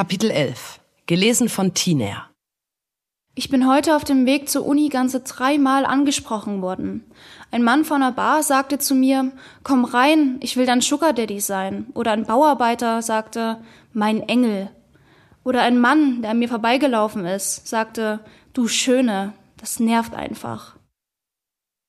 Kapitel 11. Gelesen von Tiner. Ich bin heute auf dem Weg zur Uni ganze dreimal angesprochen worden. Ein Mann von einer Bar sagte zu mir, komm rein, ich will dein Sugar Daddy sein. Oder ein Bauarbeiter sagte, mein Engel. Oder ein Mann, der an mir vorbeigelaufen ist, sagte, du Schöne, das nervt einfach.